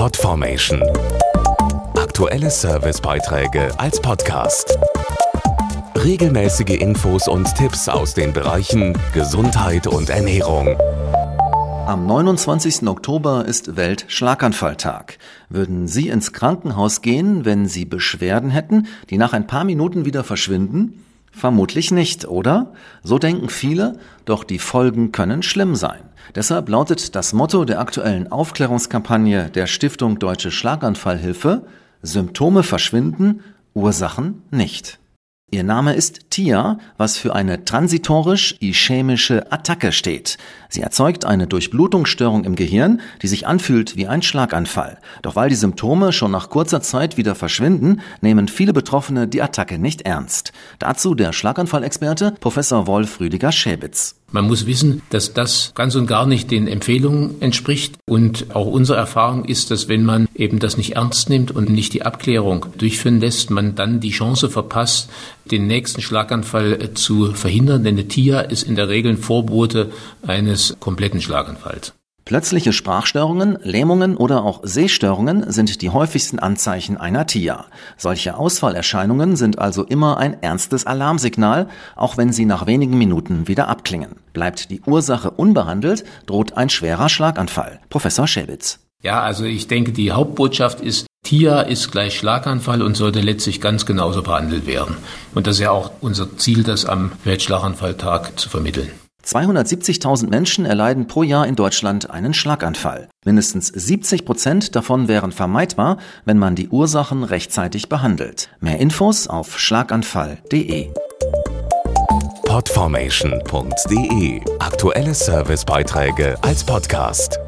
Podformation. Aktuelle Servicebeiträge als Podcast. Regelmäßige Infos und Tipps aus den Bereichen Gesundheit und Ernährung. Am 29. Oktober ist Weltschlaganfalltag. Würden Sie ins Krankenhaus gehen, wenn Sie Beschwerden hätten, die nach ein paar Minuten wieder verschwinden? Vermutlich nicht, oder? So denken viele, doch die Folgen können schlimm sein. Deshalb lautet das Motto der aktuellen Aufklärungskampagne der Stiftung Deutsche Schlaganfallhilfe Symptome verschwinden, Ursachen nicht. Ihr Name ist TIA, was für eine transitorisch-ischämische Attacke steht. Sie erzeugt eine Durchblutungsstörung im Gehirn, die sich anfühlt wie ein Schlaganfall. Doch weil die Symptome schon nach kurzer Zeit wieder verschwinden, nehmen viele Betroffene die Attacke nicht ernst. Dazu der Schlaganfallexperte Professor Wolf Rüdiger Schäbitz. Man muss wissen, dass das ganz und gar nicht den Empfehlungen entspricht. Und auch unsere Erfahrung ist, dass wenn man eben das nicht ernst nimmt und nicht die Abklärung durchführen lässt, man dann die Chance verpasst, den nächsten Schlaganfall zu verhindern. Denn eine TIA ist in der Regel ein Vorbote eines kompletten Schlaganfalls. Plötzliche Sprachstörungen, Lähmungen oder auch Sehstörungen sind die häufigsten Anzeichen einer TIA. Solche Ausfallerscheinungen sind also immer ein ernstes Alarmsignal, auch wenn sie nach wenigen Minuten wieder abklingen. Bleibt die Ursache unbehandelt, droht ein schwerer Schlaganfall. Professor Schäbitz. Ja, also ich denke, die Hauptbotschaft ist, TIA ist gleich Schlaganfall und sollte letztlich ganz genauso behandelt werden. Und das ist ja auch unser Ziel, das am Weltschlaganfalltag zu vermitteln. 270.000 Menschen erleiden pro Jahr in Deutschland einen Schlaganfall. Mindestens 70 Prozent davon wären vermeidbar, wenn man die Ursachen rechtzeitig behandelt. Mehr Infos auf schlaganfall.de. Podformation.de Aktuelle Servicebeiträge als Podcast.